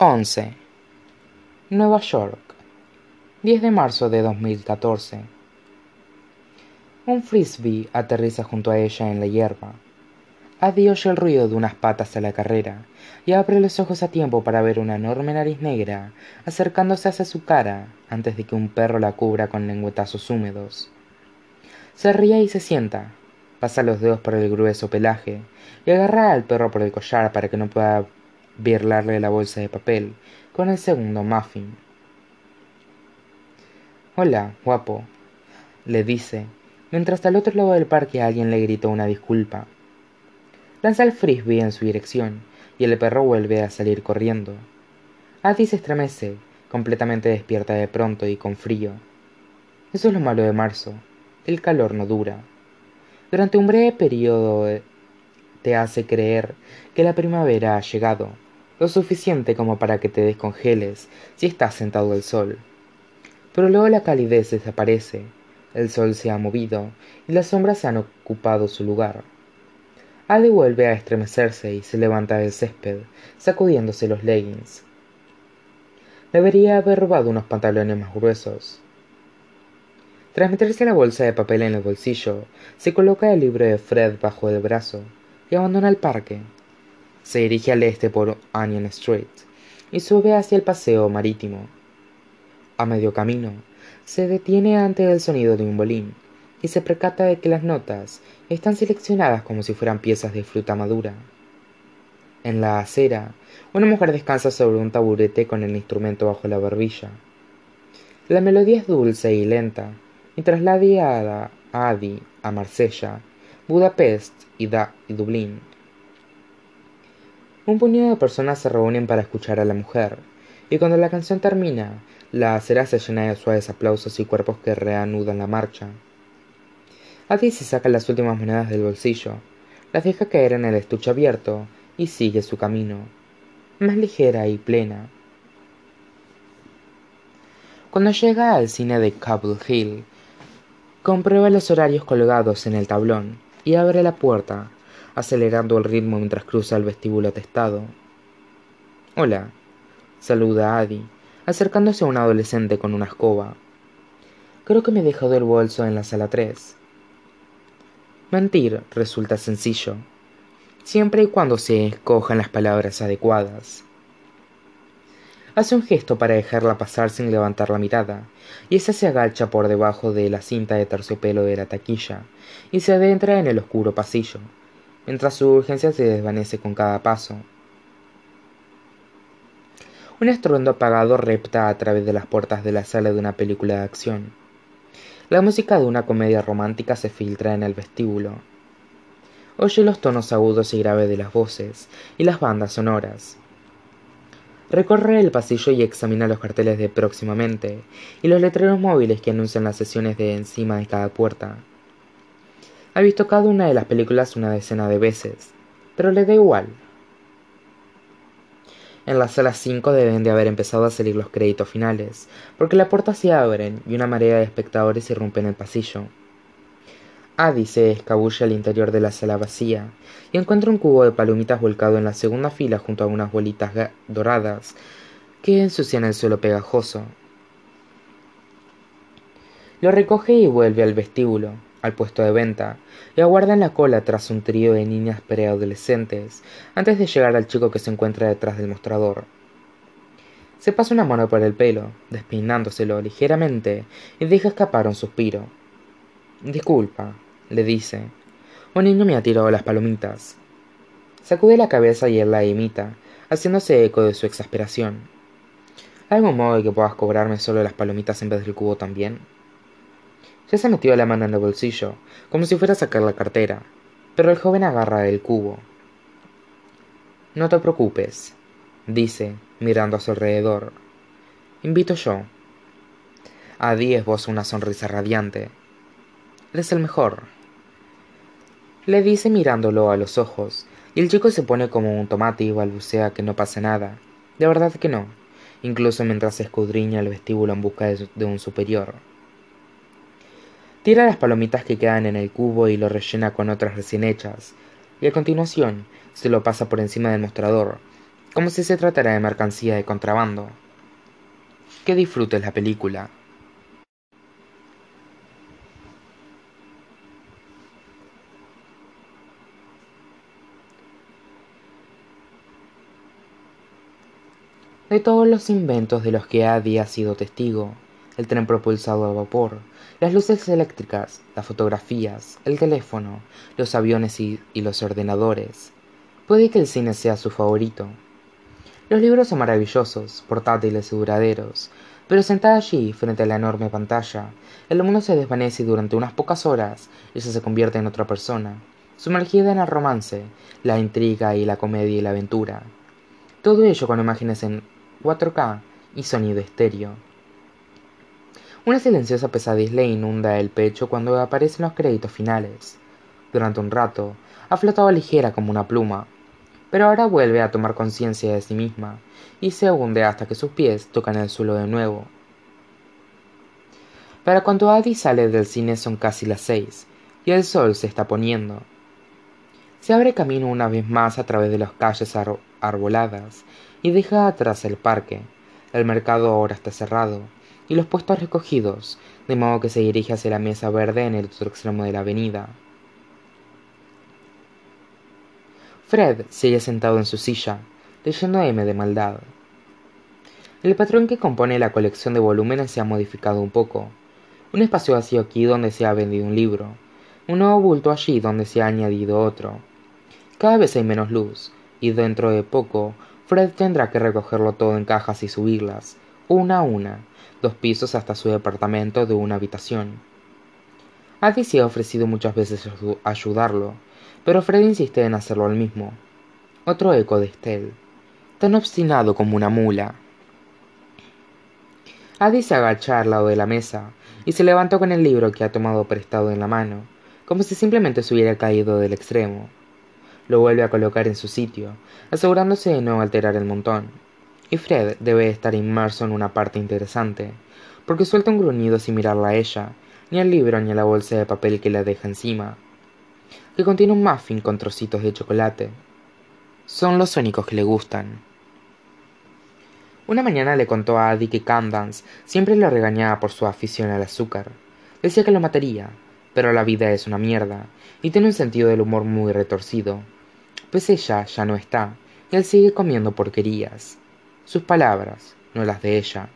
11. Nueva York, 10 de marzo de 2014. Un frisbee aterriza junto a ella en la hierba. Adi oye el ruido de unas patas a la carrera y abre los ojos a tiempo para ver una enorme nariz negra acercándose hacia su cara antes de que un perro la cubra con lengüetazos húmedos. Se ríe y se sienta, pasa los dedos por el grueso pelaje y agarra al perro por el collar para que no pueda birlarle la bolsa de papel con el segundo muffin. Hola, guapo, le dice, mientras al otro lado del parque alguien le gritó una disculpa. Lanza el frisbee en su dirección y el perro vuelve a salir corriendo. Adi se estremece, completamente despierta de pronto y con frío. Eso es lo malo de marzo, el calor no dura. Durante un breve periodo eh, te hace creer que la primavera ha llegado lo suficiente como para que te descongeles si estás sentado al sol. Pero luego la calidez desaparece, el sol se ha movido y las sombras han ocupado su lugar. Adi vuelve a estremecerse y se levanta del césped, sacudiéndose los leggings. Debería haber robado unos pantalones más gruesos. Tras meterse la bolsa de papel en el bolsillo, se coloca el libro de Fred bajo el brazo y abandona el parque se dirige al este por Onion Street y sube hacia el paseo marítimo. A medio camino, se detiene ante el sonido de un bolín y se percata de que las notas están seleccionadas como si fueran piezas de fruta madura. En la acera, una mujer descansa sobre un taburete con el instrumento bajo la barbilla. La melodía es dulce y lenta, mientras la a Adi a Marsella, Budapest y, y Dublín un puñado de personas se reúnen para escuchar a la mujer, y cuando la canción termina, la acera se llena de suaves aplausos y cuerpos que reanudan la marcha. Adi se saca las últimas monedas del bolsillo, las deja caer en el estuche abierto y sigue su camino, más ligera y plena. Cuando llega al cine de Cobble Hill, comprueba los horarios colgados en el tablón y abre la puerta acelerando el ritmo mientras cruza el vestíbulo atestado. Hola, saluda a Adi, acercándose a un adolescente con una escoba. Creo que me he dejado el bolso en la sala 3. Mentir resulta sencillo, siempre y cuando se escojan las palabras adecuadas. Hace un gesto para dejarla pasar sin levantar la mirada, y esa se agacha por debajo de la cinta de terciopelo de la taquilla y se adentra en el oscuro pasillo mientras su urgencia se desvanece con cada paso. Un estruendo apagado repta a través de las puertas de la sala de una película de acción. La música de una comedia romántica se filtra en el vestíbulo. Oye los tonos agudos y graves de las voces y las bandas sonoras. Recorre el pasillo y examina los carteles de próximamente y los letreros móviles que anuncian las sesiones de encima de cada puerta. Ha visto cada una de las películas una decena de veces, pero le da igual. En la sala 5 deben de haber empezado a salir los créditos finales, porque las puertas se abren y una marea de espectadores irrumpe en el pasillo. Adi se escabulle al interior de la sala vacía y encuentra un cubo de palomitas volcado en la segunda fila junto a unas bolitas doradas que ensucian el suelo pegajoso. Lo recoge y vuelve al vestíbulo, al puesto de venta y aguardan la cola tras un trío de niñas preadolescentes antes de llegar al chico que se encuentra detrás del mostrador. Se pasa una mano por el pelo, despeinándoselo ligeramente, y deja escapar un suspiro. Disculpa, le dice. Un niño me ha tirado las palomitas. Sacude la cabeza y él la imita, haciéndose eco de su exasperación. ¿Hay algún modo de que puedas cobrarme solo las palomitas en vez del cubo también? Ya se metió la mano en el bolsillo, como si fuera a sacar la cartera, pero el joven agarra el cubo. No te preocupes, dice, mirando a su alrededor. Invito yo. Adi esboza una sonrisa radiante. Eres el mejor. Le dice mirándolo a los ojos, y el chico se pone como un tomate y balbucea que no pasa nada. De verdad que no, incluso mientras escudriña el vestíbulo en busca de un superior. Tira las palomitas que quedan en el cubo y lo rellena con otras recién hechas, y a continuación se lo pasa por encima del mostrador, como si se tratara de mercancía de contrabando. Que disfrutes la película. De todos los inventos de los que Adi ha sido testigo, el tren propulsado a vapor, las luces eléctricas, las fotografías, el teléfono, los aviones y, los ordenadores, puede que el cine sea su favorito. Los libros son maravillosos, portátiles y duraderos, pero sentada allí, frente a la enorme pantalla, el mundo se desvanece durante unas pocas horas ella se convierte en otra persona, sumergida en el romance, la intriga y la comedia y la aventura. Todo ello con imágenes en 4K y sonido estéreo. Una silenciosa pesadez le inunda el pecho cuando aparecen los créditos finales. Durante un rato, ha flotado ligera como una pluma, pero ahora vuelve a tomar conciencia de sí misma y se hunde hasta que sus pies tocan el suelo de nuevo. Para cuando Adi sale del cine son casi las seis y el sol se está poniendo. Se abre camino una vez más a través de las calles arboladas y deja atrás el parque. El mercado ahora está cerrado y los puestos recogidos, de modo que se dirige hacia la mesa verde en el otro extremo de la avenida. Fred sigue sentado en su silla, leyendo M de maldad. El patrón que compone la colección de volúmenes se ha modificado un poco. Un espacio vacío aquí donde se ha vendido un libro, un nuevo bulto allí donde se ha añadido otro. Cada vez hay menos luz, y dentro de poco Fred tendrá que recogerlo todo en cajas y subirlas, una a una, dos pisos hasta su departamento de una habitación. Addie se ha ofrecido muchas veces ayudarlo, pero Fred insiste en hacerlo al mismo. Otro eco de Estelle, tan obstinado como una mula. Addie se agacha al lado de la mesa y se levantó con el libro que ha tomado prestado en la mano, como si simplemente se hubiera caído del extremo lo vuelve a colocar en su sitio, asegurándose de no alterar el montón. Y Fred debe estar inmerso en una parte interesante, porque suelta un gruñido sin mirarla a ella, ni al libro ni a la bolsa de papel que la deja encima, que contiene un muffin con trocitos de chocolate. Son los únicos que le gustan. Una mañana le contó a Adi que Candance siempre le regañaba por su afición al azúcar. Decía que lo mataría, pero la vida es una mierda, y tiene un sentido del humor muy retorcido pues ella ya no está, y él sigue comiendo porquerías. Sus palabras, no las de ella.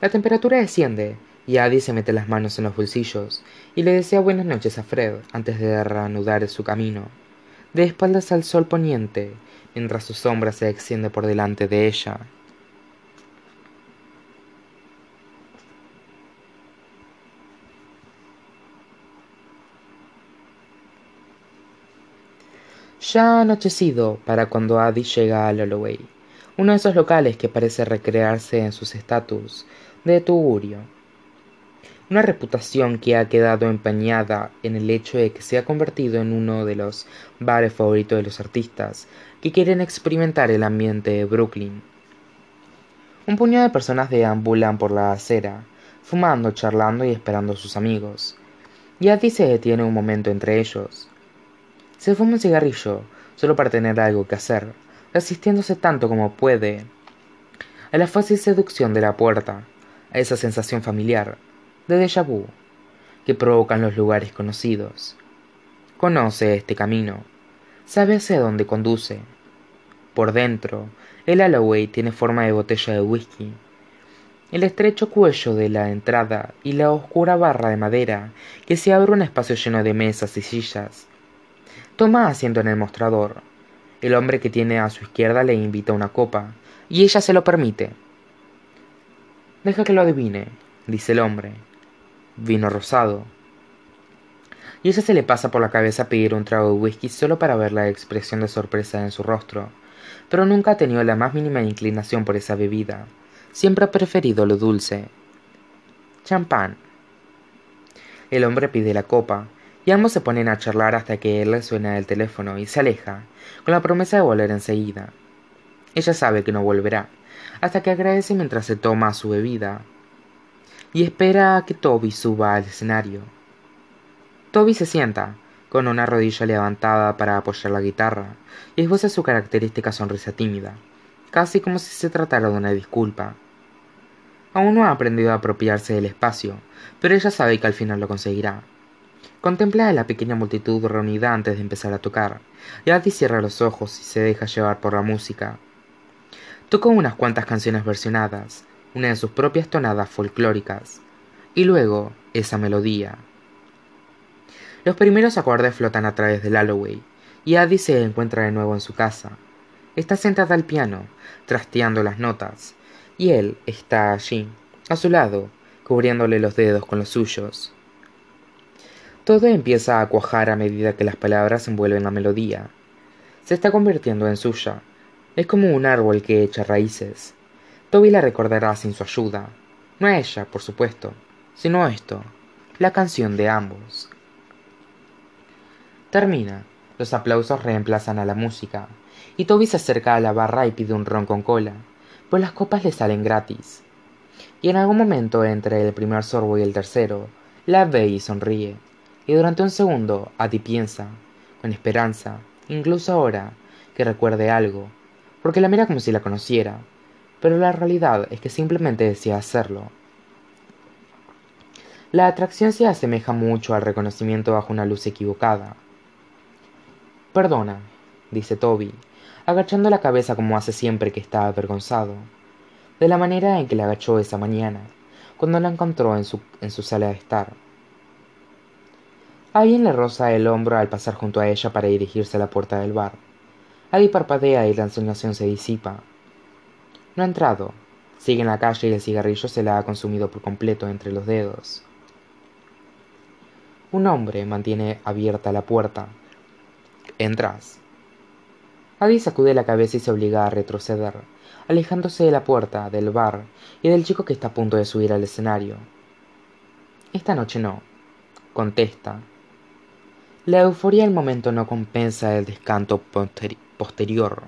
La temperatura desciende, y Adi se mete las manos en los bolsillos y le desea buenas noches a Fred antes de reanudar su camino, de espaldas al sol poniente, mientras su sombra se extiende por delante de ella. Ya ha anochecido para cuando Adi llega a Holloway, uno de esos locales que parece recrearse en sus estatus de tugurio. Una reputación que ha quedado empañada en el hecho de que se ha convertido en uno de los bares favoritos de los artistas que quieren experimentar el ambiente de Brooklyn. Un puñado de personas deambulan por la acera, fumando, charlando y esperando a sus amigos. Y Adi se detiene un momento entre ellos se fuma un cigarrillo, solo para tener algo que hacer, resistiéndose tanto como puede a la fácil seducción de la puerta, a esa sensación familiar, de déjà vu, que provocan los lugares conocidos. Conoce este camino, sabe hacia dónde conduce. Por dentro, el Alloway tiene forma de botella de whisky. El estrecho cuello de la entrada y la oscura barra de madera que se abre un espacio lleno de mesas y sillas Toma asiento en el mostrador. El hombre que tiene a su izquierda le invita una copa, y ella se lo permite. Deja que lo adivine, dice el hombre. Vino rosado. Y ella se le pasa por la cabeza pedir un trago de whisky solo para ver la expresión de sorpresa en su rostro, pero nunca ha tenido la más mínima inclinación por esa bebida. Siempre ha preferido lo dulce. Champán. El hombre pide la copa, y ambos se ponen a charlar hasta que él suena el teléfono y se aleja, con la promesa de volver enseguida. Ella sabe que no volverá, hasta que agradece mientras se toma su bebida, y espera a que Toby suba al escenario. Toby se sienta, con una rodilla levantada para apoyar la guitarra, y esboza su característica sonrisa tímida, casi como si se tratara de una disculpa. Aún no ha aprendido a apropiarse del espacio, pero ella sabe que al final lo conseguirá. Contempla a la pequeña multitud reunida antes de empezar a tocar, y Addie cierra los ojos y se deja llevar por la música. Tocó unas cuantas canciones versionadas, una de sus propias tonadas folclóricas, y luego esa melodía. Los primeros acordes flotan a través del Alloway, y Addie se encuentra de nuevo en su casa. Está sentada al piano, trasteando las notas, y él está allí, a su lado, cubriéndole los dedos con los suyos. Todo empieza a cuajar a medida que las palabras envuelven la melodía. Se está convirtiendo en suya. Es como un árbol que echa raíces. Toby la recordará sin su ayuda. No a ella, por supuesto, sino esto, la canción de ambos. Termina. Los aplausos reemplazan a la música, y Toby se acerca a la barra y pide un ron con cola, pues las copas le salen gratis. Y en algún momento entre el primer sorbo y el tercero, la ve y sonríe y durante un segundo Adi piensa, con esperanza, incluso ahora, que recuerde algo, porque la mira como si la conociera, pero la realidad es que simplemente desea hacerlo. La atracción se asemeja mucho al reconocimiento bajo una luz equivocada. Perdona, dice Toby, agachando la cabeza como hace siempre que está avergonzado, de la manera en que la agachó esa mañana, cuando la encontró en su, en su sala de estar. Alguien le roza el hombro al pasar junto a ella para dirigirse a la puerta del bar. Adi parpadea y la ensoñación se disipa. No ha entrado. Sigue en la calle y el cigarrillo se la ha consumido por completo entre los dedos. Un hombre mantiene abierta la puerta. Entras. Adi sacude la cabeza y se obliga a retroceder, alejándose de la puerta, del bar y del chico que está a punto de subir al escenario. Esta noche no, contesta, la euforia del momento no compensa el descanto posterior.